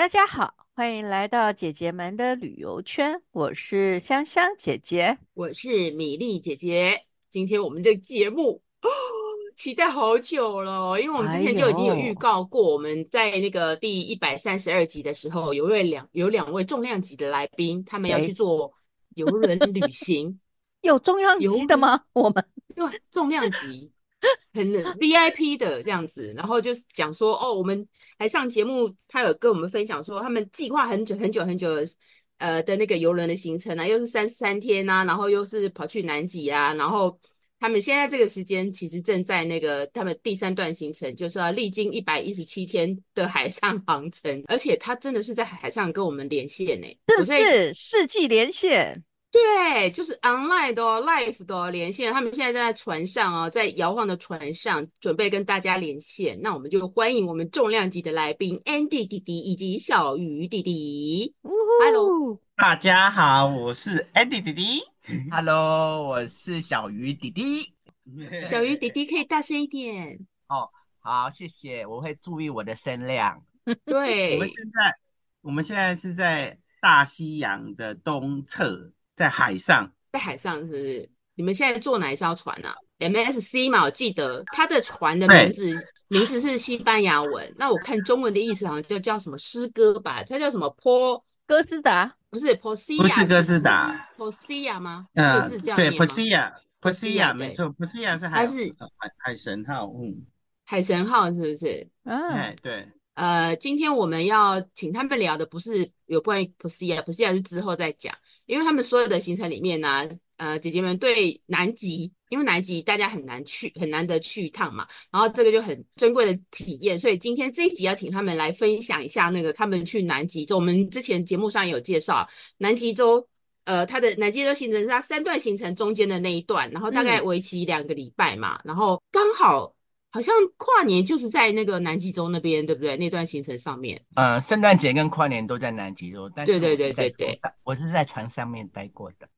大家好，欢迎来到姐姐们的旅游圈。我是香香姐姐，我是米粒姐姐。今天我们这个节目哦，期待好久了，因为我们之前就已经有预告过，我们在那个第一百三十二集的时候，有位两有两位重量级的来宾，他们要去做游轮旅行。有重量级的吗？我们对重量级。很 VIP 的这样子，然后就是讲说哦，我们还上节目，他有跟我们分享说，他们计划很久很久很久的，呃的那个游轮的行程啊，又是三三天啊，然后又是跑去南极啊，然后他们现在这个时间其实正在那个他们第三段行程，就是要历经一百一十七天的海上航程，而且他真的是在海上跟我们连线呢，是不是世纪连线？对，就是 online 的哦，live 的哦，连线。他们现在在船上哦，在摇晃的船上，准备跟大家连线。那我们就欢迎我们重量级的来宾 Andy 弟弟以及小鱼弟弟。Hello，大家好，我是 Andy 弟弟。Hello，我是小鱼弟弟。小鱼弟弟可以大声一点哦。好，谢谢，我会注意我的声量。对，我们现在，我们现在是在大西洋的东侧。在海上，在海上是不是？你们现在坐哪一艘船啊？MSC 嘛，我记得它的船的名字名字是西班牙文。那我看中文的意思好像就叫什么诗歌吧？它叫什么？坡哥斯达？不是，Posia？不是哥斯达？Posia 吗？嗯，字叫对，Posia，Posia 没错，Posia 是海，它是海海神号，嗯，海神号是不是？嗯，对。呃，今天我们要请他们聊的不是有关于 Posia，Posia 是之后再讲。因为他们所有的行程里面呢、啊，呃，姐姐们对南极，因为南极大家很难去，很难得去一趟嘛，然后这个就很珍贵的体验，所以今天这一集要请他们来分享一下那个他们去南极洲。我们之前节目上也有介绍，南极洲，呃，他的南极洲行程是他三段行程中间的那一段，然后大概为期两个礼拜嘛，嗯、然后刚好。好像跨年就是在那个南极洲那边，对不对？那段行程上面，呃，圣诞节跟跨年都在南极洲，但是对对对对对，我是在船上面待过的。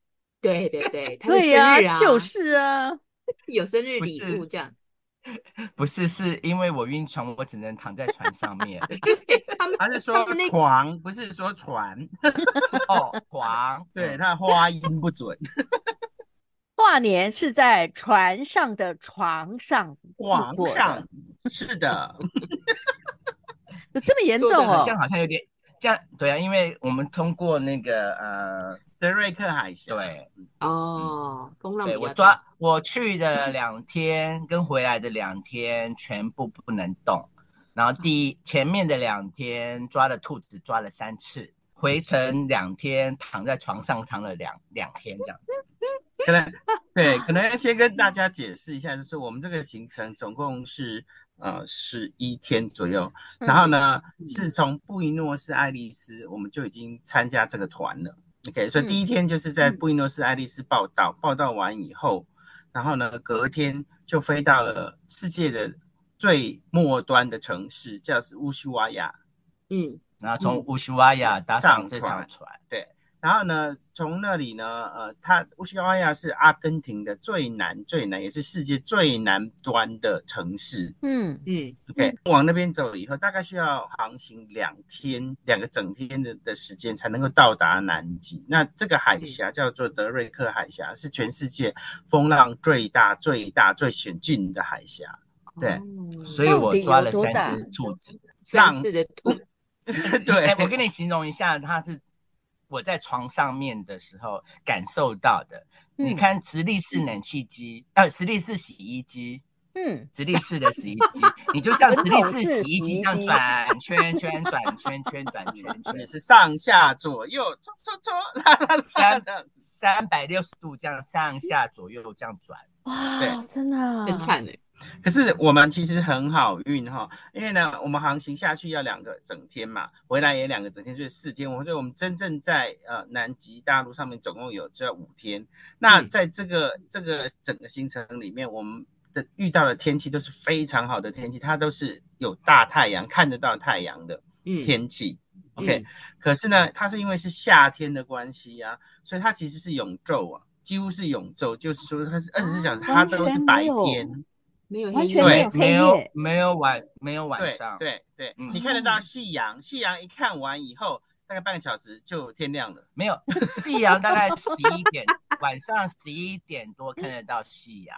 对对对，他的生日啊，啊就是啊，有生日礼物这样。不是，是因为我晕船，我只能躺在船上面。对，他们他是说床，不是说船。哦，床，对，他发音不准。跨年是在船上的床上床上，是的，有这么严重哦？这样好像有点这样，对啊，因为我们通过那个呃德瑞克海峡，对，哦，风浪对。我抓我去的两天跟回来的两天全部不能动，然后第一前面的两天抓了兔子抓了三次，回程两天躺在床上躺了两两天这样。可能对，可能要先跟大家解释一下，就是我们这个行程总共是呃十一天左右，然后呢是从布宜诺斯艾利斯我们就已经参加这个团了。OK，所以第一天就是在布宜诺斯艾利斯报到，报到完以后，然后呢隔天就飞到了世界的最末端的城市，叫是乌苏瓦亚。嗯，然后从乌苏瓦亚搭上这艘船，对。然后呢，从那里呢，呃，它乌西瓦亚是阿根廷的最南、最南，也是世界最南端的城市。嗯嗯，OK，嗯，往那边走以后，大概需要航行两天，两个整天的的时间才能够到达南极。那这个海峡叫做德瑞克海峡，是全世界风浪最大、最大、最险峻的海峡。对，哦，所以我抓了三只兔子，上次的兔。对，我跟你形容一下，它是。我在床上面的时候感受到的，嗯、你看直立式冷气机，呃，直立式洗衣机，嗯，直立式的洗衣机，你就像直立式洗衣机这样转圈圈，转圈圈，转圈 圈，你是上下左右，搓搓搓，三三百六十度这样上下左右这样转，哇，对，真的很惨哎。可是我们其实很好运哈，因为呢，我们航行下去要两个整天嘛，回来也两个整天，所以四天。我觉得我们真正在呃南极大陆上面总共有这五天。那在这个、嗯、这个整个行程里面，我们的遇到的天气都是非常好的天气，它都是有大太阳看得到太阳的天气。嗯、OK，、嗯、可是呢，它是因为是夏天的关系啊，所以它其实是永昼啊，几乎是永昼，就是说它是二十四小时，它都是白天。没有完全没有黑夜，没有没有晚没有晚上，对对，对嗯、你看得到夕阳，夕阳一看完以后，大概半个小时就天亮了。没有夕阳，大概十一点晚上十一点多看得到夕阳，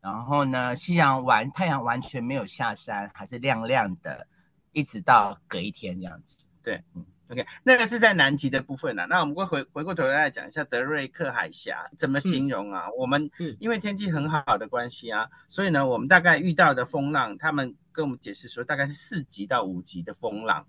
然后呢，夕阳完太阳完全没有下山，还是亮亮的，一直到隔一天这样子。对，嗯。OK，那个是在南极的部分啊。那我们会回回过头来讲一下德瑞克海峡怎么形容啊？嗯、我们因为天气很好的关系啊，所以呢，我们大概遇到的风浪，他们跟我们解释说，大概是四级到五级的风浪。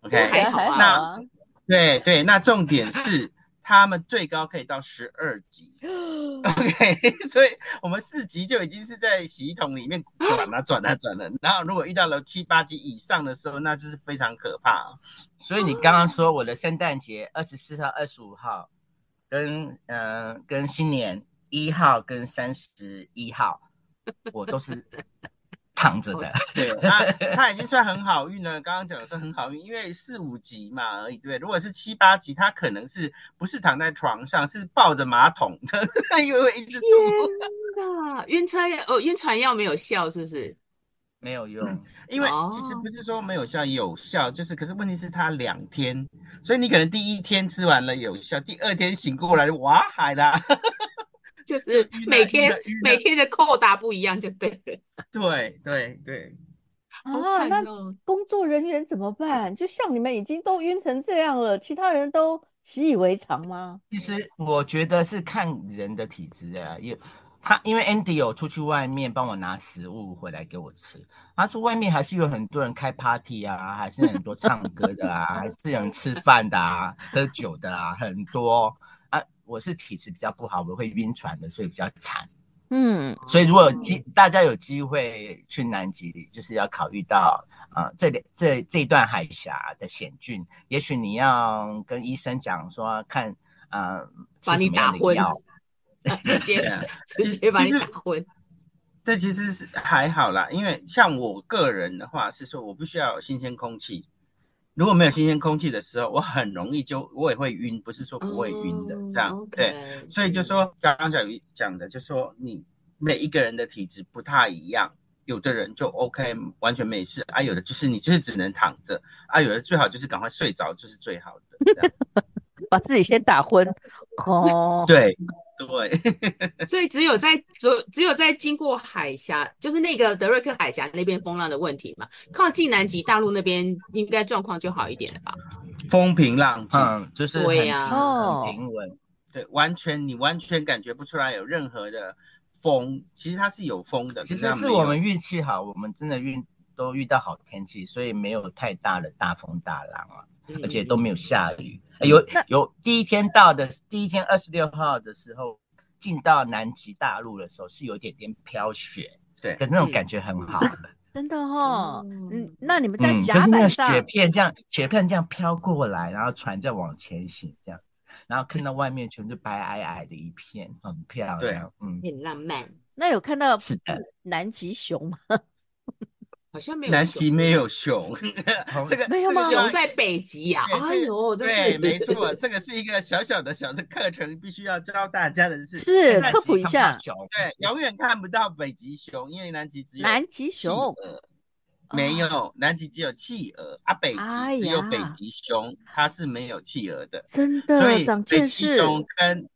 OK，还好啊。那对对，那重点是。他们最高可以到十二级 OK，所以我们四级就已经是在洗衣桶里面 转啊转啊转了。然后如果遇到了七八级以上的时候，那就是非常可怕。所以你刚刚说我的圣诞节二十四号、二十五号，跟嗯、呃、跟新年一号跟三十一号，我都是。躺着的，对，他他已经算很好运了。刚刚讲的算很好运，因为四五级嘛而已。对，如果是七八级，他可能是不是躺在床上，是抱着马桶，因为会一直吐。天晕车药哦，晕船药没有效，是不是？没有用，嗯、因为其实不是说没有效，有效，就是可是问题是他两天，所以你可能第一天吃完了有效，第二天醒过来哇海啦。就是每天每天的扣打不一样就对了。对 对对。啊，那工作人员怎么办？就像你们已经都晕成这样了，其他人都习以为常吗？其实我觉得是看人的体质啊，也他因为 Andy 有出去外面帮我拿食物回来给我吃，他说外面还是有很多人开 party 啊，还是很多唱歌的啊，还是有人吃饭的啊，喝酒的啊，很多。我是体质比较不好，我会晕船的，所以比较惨。嗯，所以如果机大家有机会去南极，就是要考虑到啊、呃，这里这这一段海峡的险峻，也许你要跟医生讲说，看啊，呃、把你打昏，直接 直接把你打昏。对，其实是还好啦，因为像我个人的话是说，我不需要有新鲜空气。如果没有新鲜空气的时候，我很容易就我也会晕，不是说不会晕的，这样、oh. 对。所以就说刚刚小鱼讲的，就说你每一个人的体质不太一样，有的人就 OK 完全没事啊，有的就是你就是只能躺着啊，有的最好就是赶快睡着就是最好的，把自己先打昏哦。对。对，所以只有在只只有在经过海峡，就是那个德瑞克海峡那边风浪的问题嘛。靠近南极大陆那边，应该状况就好一点了吧？风平浪静，嗯，就是对呀，很平稳，对，完全你完全感觉不出来有任何的风。其实它是有风的，其实是我们运气好，我们真的运都遇到好天气，所以没有太大的大风大浪啊，嗯、而且都没有下雨。有有第一天到的第一天二十六号的时候，进到南极大陆的时候是有点点飘雪，对，可是那种感觉很好，真的哦。嗯，那你们在甲板上，就是那个雪片这样，雪片这样飘过来，然后船再往前行这样子，然后看到外面全是白皑皑的一片，很漂亮，嗯，很浪漫。那有看到是的南极熊吗？好像没有，南极没有 熊，这个没有吗？熊在北极呀！哎呦，这是对，没错，这个是一个小小的小的课程，必须要教大家的是是科普一下。对，永远看不到北极熊，因为南极只有南极熊，没有南极只有企鹅啊，北极只有北极熊，它是没有企鹅的，真的，所以北极熊跟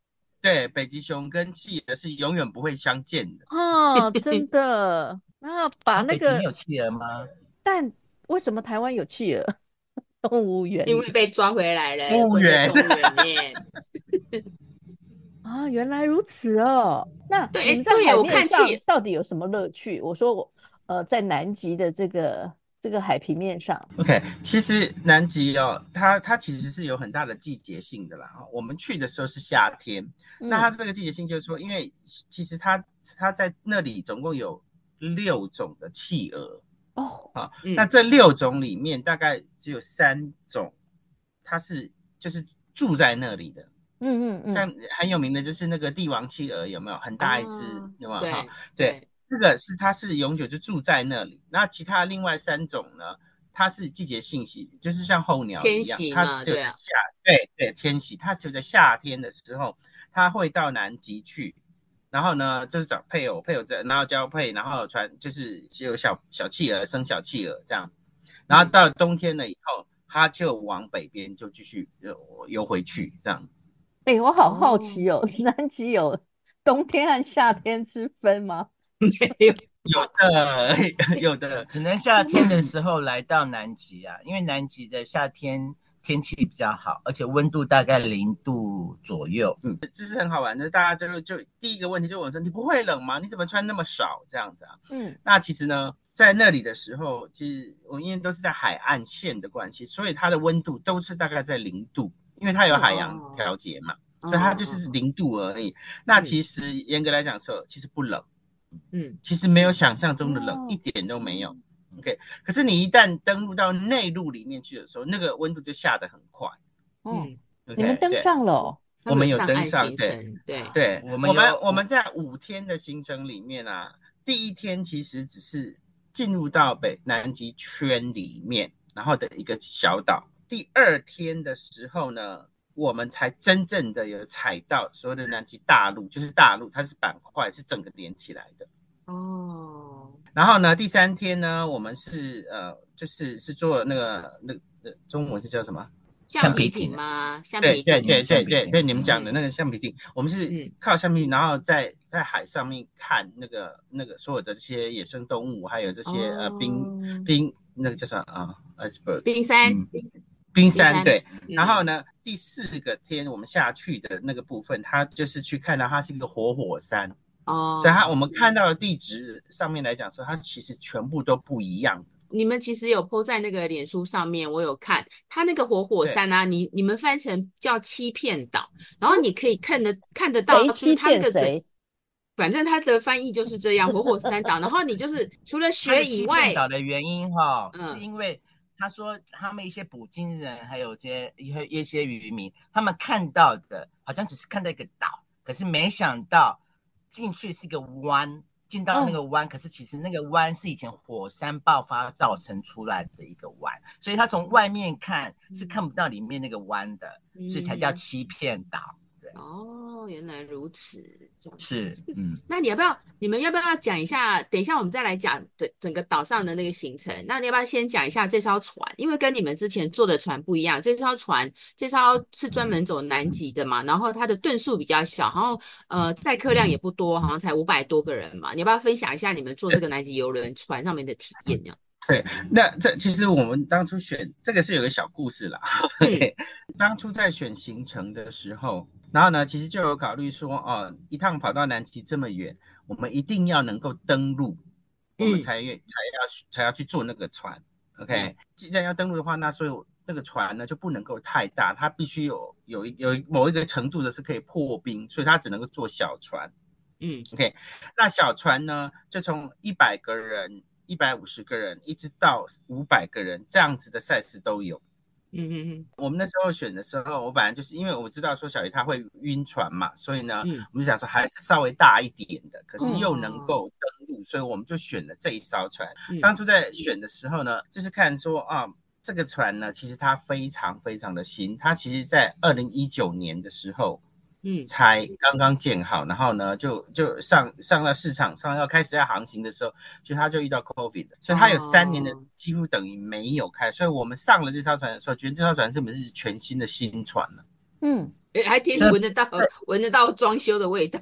对北极熊跟企鹅是永远不会相见的哦，真的。那把那个没有企鹅吗？但为什么台湾有企鹅？动物园因为被抓回来了。动物园 啊，原来如此哦。那你们在海面上到底有什么乐趣？我说我呃，在南极的这个这个海平面上。OK，其实南极哦，它它其实是有很大的季节性的啦。我们去的时候是夏天，嗯、那它这个季节性就是说，因为其实它它在那里总共有。六种的企鹅哦，啊，那这六种里面大概只有三种，它是就是住在那里的，嗯嗯嗯，像很有名的就是那个帝王企鹅，有没有很大一只？有没有？哈，对，这个是它是永久就住在那里。那其他另外三种呢？它是季节性息，就是像候鸟一样，它就在夏，对对，迁徙，它就在夏天的时候，它会到南极去。然后呢就是找配偶，配偶在，然后交配，然后传就是就有小小企鹅生小企鹅这样，然后到冬天了以后，它就往北边就继续游游回去这样。哎、欸，我好好奇哦，南极有冬天和夏天之分吗？没有，有的，有的，只能夏天的时候来到南极啊，因为南极的夏天。天气比较好，而且温度大概零度左右。嗯，这是很好玩的。大家就就第一个问题就问我说：“你不会冷吗？你怎么穿那么少这样子啊？”嗯，那其实呢，在那里的时候，其实我因为都是在海岸线的关系，所以它的温度都是大概在零度，因为它有海洋调节嘛，哦、所以它就是零度而已。哦、那其实严格来讲说，其实不冷。嗯，其实没有想象中的冷，哦、一点都没有。OK，可是你一旦登陆到内陆里面去的时候，那个温度就下得很快。嗯，okay, 你们登上了，我们有登上，对对对，我们我们我们在五天的行程里面啊，第一天其实只是进入到北南极圈里面，然后的一个小岛。第二天的时候呢，我们才真正的有踩到所谓的南极大陆，就是大陆，它是板块，是整个连起来的。哦。然后呢，第三天呢，我们是呃，就是是做那个那那中文是叫什么？橡皮艇吗？橡皮艇。对对对对对对，你们讲的那个橡皮艇，我们是靠橡皮艇，然后在在海上面看那个那个所有的这些野生动物，还有这些呃冰冰那个叫什么啊？iceberg。冰山。冰山对。然后呢，第四个天我们下去的那个部分，它就是去看到它是一个活火山。哦，所以它我们看到的地址上面来讲说，它其实全部都不一样。你们其实有 po 在那个脸书上面，我有看，它那个活火山啊，你你们翻成叫欺骗岛，然后你可以看得看得到，就是它那个整，反正它的翻译就是这样，活火山岛。然后你就是除了学以外，岛的原因哈，是因为他说他们一些捕鲸人，还有些一些一些渔民，他们看到的好像只是看到一个岛，可是没想到。进去是一个弯，进到那个湾，哦、可是其实那个弯是以前火山爆发造成出来的一个弯，所以它从外面看是看不到里面那个弯的，嗯、所以才叫欺骗岛。对哦，原来如此。是，嗯，那你要不要？你们要不要讲一下？等一下我们再来讲整整个岛上的那个行程。那你要不要先讲一下这艘船？因为跟你们之前坐的船不一样，这艘船这艘是专门走南极的嘛，然后它的吨数比较小，然后呃载客量也不多，好像才五百多个人嘛。你要不要分享一下你们坐这个南极游轮船上面的体验呢？对，那这其实我们当初选这个是有个小故事啦。对，当初在选行程的时候。然后呢，其实就有考虑说，哦，一趟跑到南极这么远，我们一定要能够登陆，我们才愿、嗯、才要才要去坐那个船。OK，、嗯、既然要登陆的话，那所以那个船呢就不能够太大，它必须有有一有某一个程度的是可以破冰，所以它只能够坐小船。嗯，OK，那小船呢就从一百个人、一百五十个人，一直到五百个人这样子的赛事都有。嗯嗯嗯，我们那时候选的时候，我本来就是因为我知道说小鱼他会晕船嘛，所以呢，嗯、我们就想说还是稍微大一点的，可是又能够登陆，哦、所以我们就选了这一艘船。嗯、当初在选的时候呢，就是看说啊，这个船呢，其实它非常非常的新，它其实在二零一九年的时候。嗯，才刚刚建好，然后呢，就就上上到市场上要开始要航行的时候，其实他就遇到 COVID，所以他有三年的几乎等于没有开，所以我们上了这艘船的时候，觉得这艘船是不是全新的新船了？嗯，还听闻得到闻得到装修的味道，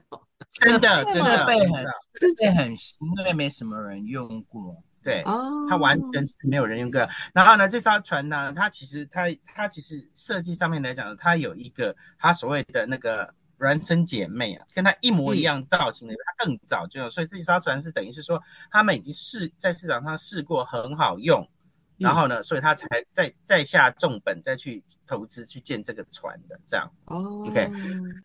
真的 真的设备很设备很新，因为没什么人用过。对，它完全是没有人用过。然后呢，这艘船呢，它其实它它其实设计上面来讲，它有一个它所谓的那个孪生姐妹啊，跟它一模一样造型的，它更早就有。所以这艘船是等于是说，他们已经试在市场上试过很好用，然后呢，所以他才再再下重本再去投资去建这个船的这样。哦，OK，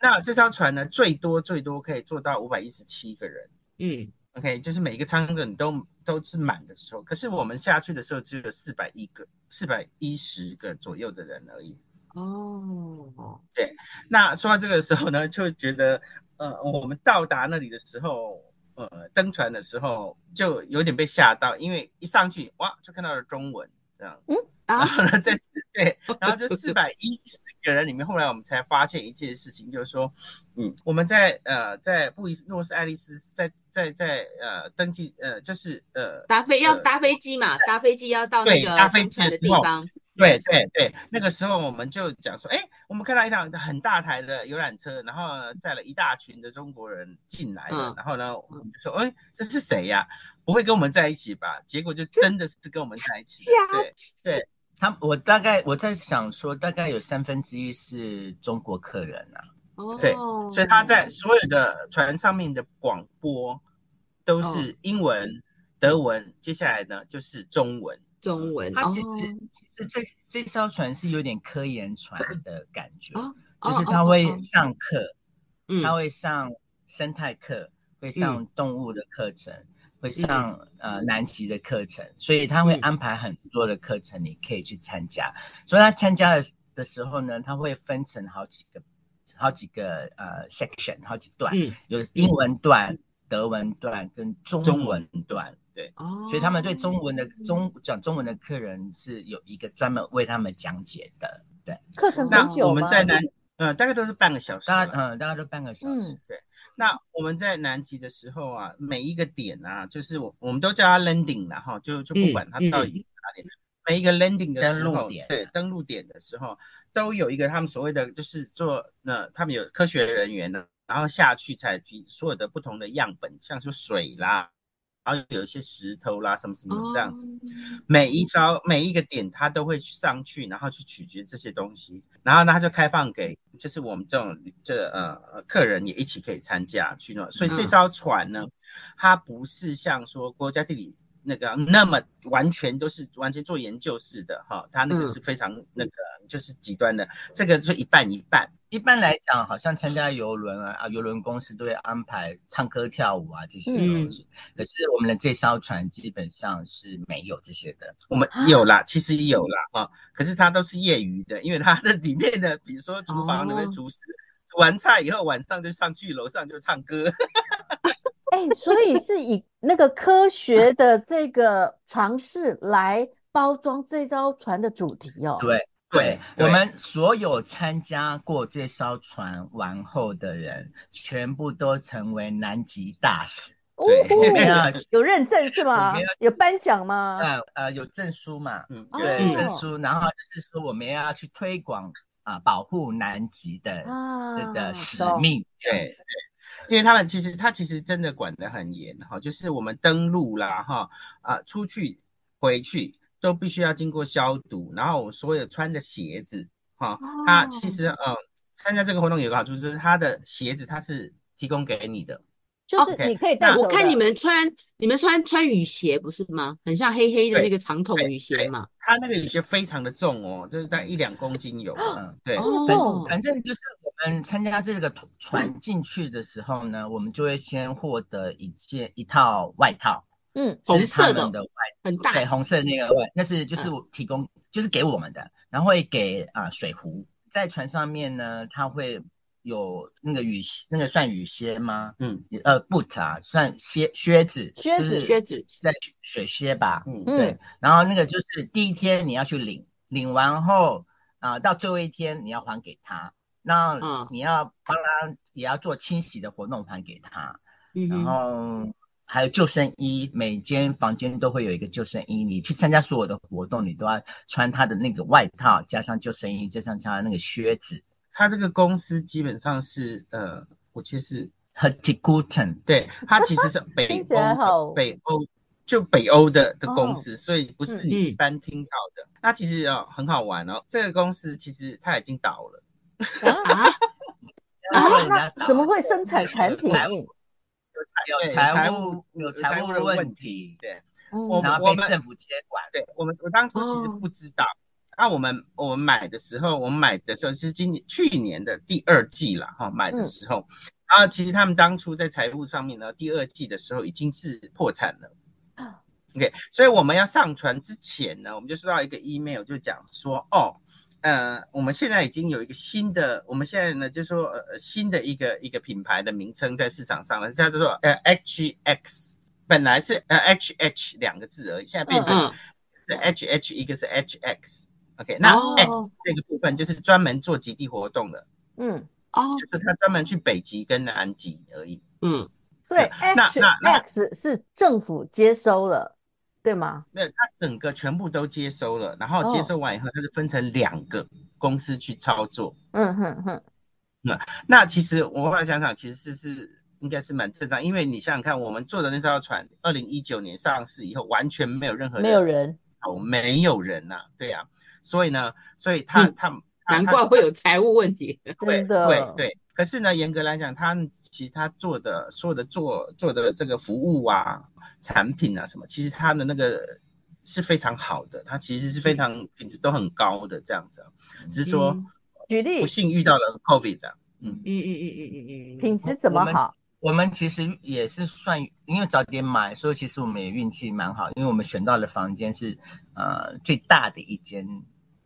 那这艘船呢，最多最多可以做到五百一十七个人。嗯。OK，就是每一个舱的你都都是满的时候，可是我们下去的时候只有四百一个、四百一十个左右的人而已。哦，对。那说到这个时候呢，就觉得，呃，我们到达那里的时候，呃，登船的时候就有点被吓到，因为一上去哇，就看到了中文这样。嗯，然后呢，在对，然后就四百一十个人里面，后来我们才发现一件事情，就是说，嗯，我们在呃在布宜诺斯艾利斯在在在呃登记呃就是呃搭飞要搭飞机嘛，搭飞机要到那个搭飞机的地方。对对对，那个时候我们就讲说，哎，我们看到一辆很大台的游览车，然后载了一大群的中国人进来了，然后呢，我们就说，哎，这是谁呀？不会跟我们在一起吧？结果就真的是跟我们在一起。对对，他我大概我在想说，大概有三分之一是中国客人啊。哦，对，所以他在所有的船上面的广播都是英文、德文，接下来呢就是中文。中文，它其实其实这这艘船是有点科研船的感觉，就是他会上课，嗯，他会上生态课，会上动物的课程，会上呃南极的课程，所以他会安排很多的课程，你可以去参加。所以他参加的的时候呢，他会分成好几个好几个呃 section，好几段，有英文段、德文段跟中文段。对，哦，所以他们对中文的中讲中文的客人是有一个专门为他们讲解的，对，课程很久吗？那我们在南，嗯，大概都是半个小时，大概嗯，大概都半个小时，对。那我们在南极的时候啊，每一个点啊，就是我我们都叫它 landing 了哈，就就不管它到底哪里，每一个 landing 的时候，对，登陆点的时候，都有一个他们所谓的就是做那他们有科学人员呢，然后下去采集所有的不同的样本，像是水啦。然后有一些石头啦，什么什么这样子，每一招每一个点，他都会上去，然后去取决这些东西，然后呢，他就开放给，就是我们这种这呃客人也一起可以参加去弄。所以这艘船呢，它不是像说国家地理那个那么完全都是完全做研究式的哈，他那个是非常那个就是极端的，这个就一半一半。一般来讲，好像参加游轮啊，啊，游轮公司都会安排唱歌跳舞啊这些东西。嗯、可是我们的这艘船基本上是没有这些的。我们有啦，其实有啦啊，可是它都是业余的，因为它的里面的，比如说厨房那个厨师煮完菜以后，晚上就上去楼上就唱歌。哎、欸，所以是以那个科学的这个尝试来包装这艘船的主题哦。对。对，我们所有参加过这艘船玩后的人，全部都成为南极大使。哦，有认证是吗？有颁奖吗？呃呃，有证书嘛？嗯，对，证书。然后就是说，我们要去推广啊，保护南极的的使命。对对，因为他们其实他其实真的管得很严哈，就是我们登陆啦哈啊，出去回去。都必须要经过消毒，然后我所有穿的鞋子，哈、哦，它其实嗯，参加这个活动有个好处，就是他的鞋子它是提供给你的，就是你可以带。我看你们穿，你们穿穿雨鞋不是吗？很像黑黑的那个长筒雨鞋嘛。它那个雨鞋非常的重哦，就是大概一两公斤有，嗯，对。哦，反正就是我们参加这个船进去的时候呢，我们就会先获得一件一套外套。嗯，红色的外很大，对，红色那个外，那是就是提供，就是给我们的，然后会给啊水壶，在船上面呢，它会有那个雨鞋，那个算雨靴吗？嗯，呃，boot 啊，算靴靴子，靴子靴子，在水靴吧，嗯，对，然后那个就是第一天你要去领，领完后啊，到最后一天你要还给他，那你要帮他也要做清洗的活动盘给他，然后。还有救生衣，每间房间都会有一个救生衣。你去参加所有的活动，你都要穿他的那个外套，加上救生衣，加上加那个靴子。他这个公司基本上是，呃，我其实 Hurtigruten，对，他其实是北欧，北欧就北欧的的公司，所以不是你一般听到的。那、嗯、其实哦，很好玩哦，这个公司其实它已经倒了。啊？啊？怎么会生产产品？财务有财务有财务的问题，对，我们我们政府接管，对我们我当初其实不知道，那我们我们买的时候，我们买的时候是今年去年的第二季了哈，买的时候，然后其实他们当初在财务上面呢，第二季的时候已经是破产了，OK，所以我们要上传之前呢，我们就收到一个 email，就讲说哦。呃，我们现在已经有一个新的，我们现在呢，就是说呃新的一个一个品牌的名称在市场上了，叫做呃 HX，本来是呃 HH 两个字而已，现在变成是 H H，一个是 H X，OK，那 X 这个部分就是专门做极地活动的，嗯，哦，就是他专门去北极跟南极而已，嗯，所以 H X 是政府接收了，对吗？没有，他整个全部都接收了，然后接收完以后，他就分成两个公司去操作，嗯哼哼，那那其实我后来想想，其实是是。应该是蛮正常，因为你想想看，我们做的那艘船，二零一九年上市以后，完全没有任何人，没有人哦，没有人呐、啊，对呀、啊，所以呢，所以他、嗯、他难怪会有财务问题，对 对对。可是呢，严格来讲，他其实他做的所有的做做的这个服务啊、产品啊什么，其实他的那个是非常好的，他其实是非常品质都很高的这样子，只是说、嗯、举例不幸遇到了 COVID 的，嗯。嗯嗯嗯嗯嗯嗯，品质怎么好？我们其实也是算，因为早点买，所以其实我们也运气蛮好，因为我们选到的房间是呃最大的一间，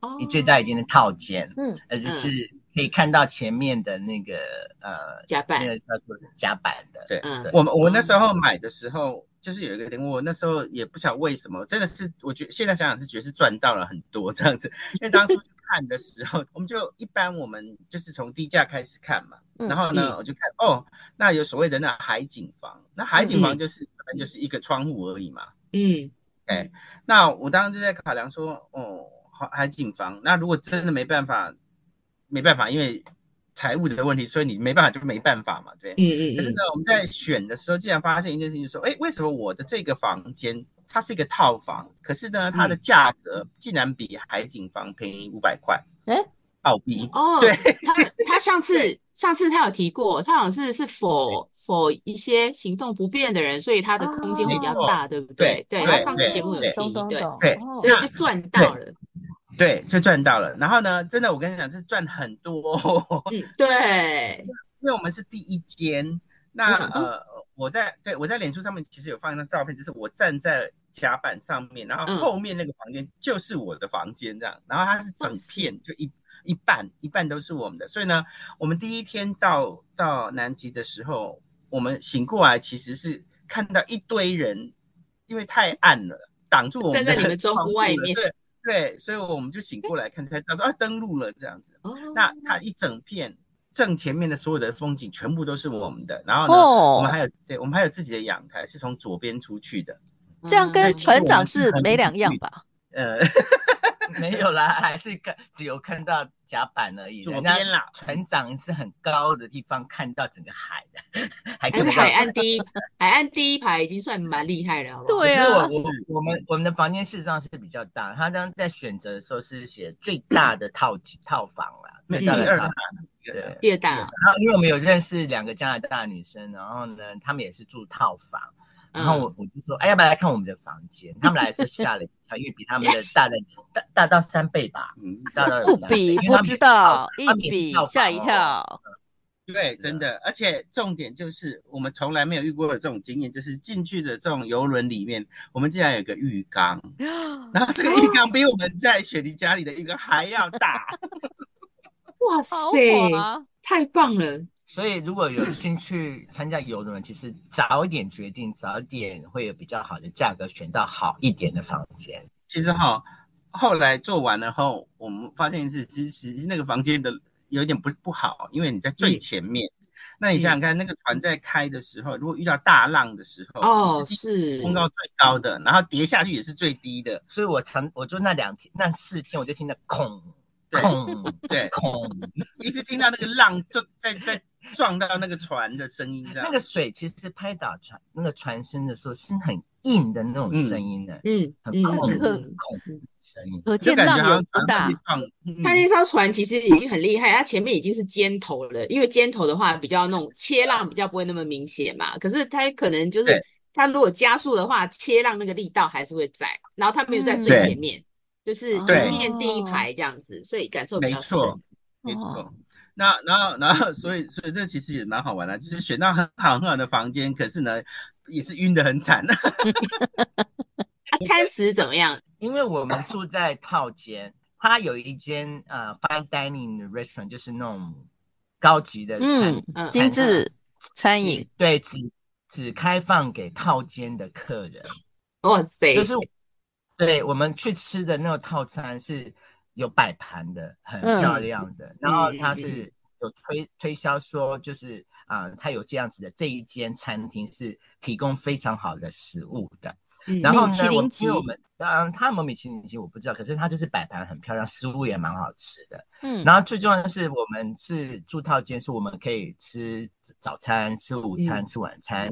哦，最大一间的套间，嗯，而且是可以看到前面的那个呃甲板，那个叫做甲板的。对，嗯，我们我那时候买的时候，就是有一个点，我那时候也不晓得为什么，真的是我觉得现在想想是觉得是赚到了很多这样子，因为当初看的时候，我们就一般我们就是从低价开始看嘛。然后呢，嗯、我就看哦，那有所谓的那海景房，那海景房就是可能、嗯、就是一个窗户而已嘛。嗯，哎，那我当时就在考量说，哦，海海景房，那如果真的没办法，没办法，因为财务的问题，所以你没办法就没办法嘛，对。嗯嗯。可是呢，我们在选的时候，竟然发现一件事情，说，哎，为什么我的这个房间它是一个套房，可是呢，它的价格竟然比海景房便宜五百块？哎。澳币哦，对，他他上次上次他有提过，他好像是是 for for 一些行动不便的人，所以他的空间会比较大，对不对？对，他上次节目有提，对对，所以就赚到了，对，就赚到了。然后呢，真的我跟你讲，是赚很多。嗯，对，因为我们是第一间，那呃，我在对我在脸书上面其实有放一张照片，就是我站在甲板上面，然后后面那个房间就是我的房间这样，然后它是整片就一。一半一半都是我们的，所以呢，我们第一天到到南极的时候，我们醒过来其实是看到一堆人，因为太暗了，挡住我们的窗户外面。对对，所以我们就醒过来看，才知道说啊，登陆了这样子。哦。那它一整片正前面的所有的风景全部都是我们的，然后呢，哦、我们还有对，我们还有自己的阳台，是从左边出去的。这样跟船长是没两样吧？呃。没有啦，还是看只有看到甲板而已。左边啦，船长是很高的地方看到整个海的，还是海岸第一海岸第一排已经算蛮厉害了，好不好？对啊，我我我们我们的房间事实上是比较大，他当在选择的时候是写最大的套套房啦，最大的套房，对，第二大。然后因为我们有认识两个加拿大女生，然后呢，她们也是住套房。然后我我就说，哎，要不要来看我们的房间？他们来说吓了一跳，因为比他们的 大了大大到三倍吧，嗯，大到不比不知道，一比吓一跳。对，真的，而且重点就是我们从来没有遇过的这种经验，就是进去的这种游轮里面，我们竟然有个浴缸，然后这个浴缸比我们在雪梨家里的浴缸还要大。哇塞，太棒了！所以，如果有兴趣参加游轮，其实早一点决定，早一点会有比较好的价格，选到好一点的房间。其实哈，后来做完了后，我们发现是，其实那个房间的有点不不好，因为你在最前面。嗯、那你想想看，那个船在开的时候，如果遇到大浪的时候，哦，是冲到最高的，然后跌下去也是最低的。所以我常，我就那两天，那四天，我就听到空空对空，一直听到那个浪就在在。撞到那个船的声音，这样。那个水其实是拍打船那个船身的时候是很硬的那种声音的，嗯，很恐怖恐怖声音。可见浪有多大？他那艘船其实已经很厉害，它前面已经是尖头了，因为尖头的话比较那种切浪比较不会那么明显嘛。可是它可能就是它如果加速的话，切浪那个力道还是会在，然后它没有在最前面，就是前面第一排这样子，所以感受比较深。没错，没错。那然后然后所以所以这其实也蛮好玩的，就是选到很好很好的房间，可是呢也是晕的很惨。餐食怎么样？因为我们住在套间，它有一间呃 fine dining restaurant，就是那种高级的餐，嗯，精致餐饮，对，只只开放给套间的客人。哇塞，就是对，我们去吃的那个套餐是有摆盘的，很漂亮的。嗯、然后它是有推推销说，就是啊、呃，它有这样子的这一间餐厅是提供非常好的食物的。嗯、然后呢，我因为我们嗯，他有没有米其林级我不知道，可是他就是摆盘很漂亮，食物也蛮好吃的。嗯，然后最重要的是，我们是住套间，是我们可以吃早餐、吃午餐、嗯、吃晚餐。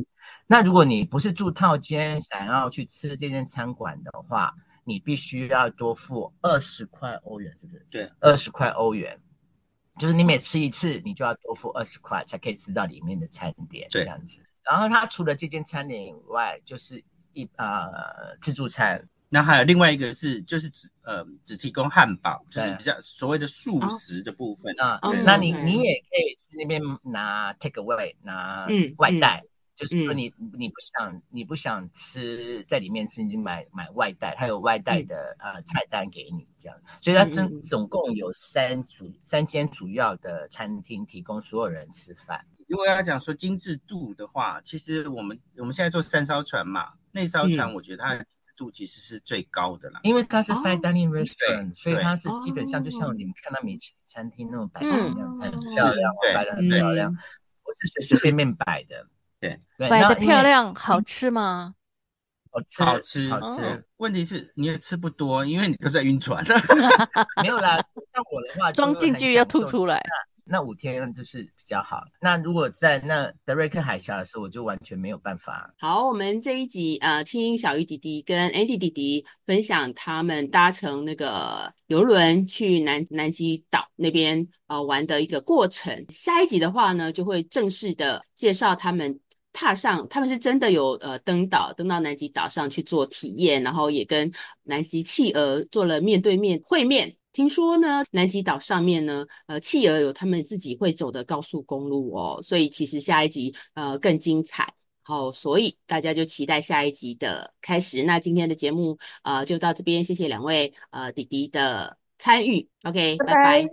那如果你不是住套间，想要去吃这间餐馆的话，你必须要多付二十块欧元，是不是？对，二十块欧元，就是你每吃一次，你就要多付二十块，才可以吃到里面的餐点，这样子。然后它除了这间餐点以外，就是。一呃自助餐，那还有另外一个是就是只呃只提供汉堡，就是比较所谓的素食的部分啊。那你你也可以去那边拿 take away 拿外带，就是说你你不想你不想吃在里面吃，你就买买外带，它有外带的呃菜单给你这样。所以它总总共有三组三间主要的餐厅提供所有人吃饭。如果要讲说精致度的话，其实我们我们现在做三艘船嘛。那艘船，我觉得它的精致度其实是最高的啦，因为它是 fine dining restaurant，所以它是基本上就像你们看到米其林餐厅那种摆盘一样，很漂亮，摆的很漂亮，不是随随便便摆的，对，摆的漂亮，好吃吗？好吃，好吃，好吃。问题是你也吃不多，因为你都在晕船。没有啦，像我的话，装进去要吐出来。那五天就是比较好。那如果在那德瑞克海峡的时候，我就完全没有办法。好，我们这一集呃，听小鱼弟弟跟 Andy 弟弟分享他们搭乘那个游轮去南南极岛那边呃玩的一个过程。下一集的话呢，就会正式的介绍他们踏上，他们是真的有呃登岛，登到南极岛上去做体验，然后也跟南极企鹅做了面对面会面。听说呢，南极岛上面呢，呃，企鹅有他们自己会走的高速公路哦，所以其实下一集呃更精彩，好，所以大家就期待下一集的开始。那今天的节目呃就到这边，谢谢两位呃弟弟的参与，OK，拜拜。拜拜。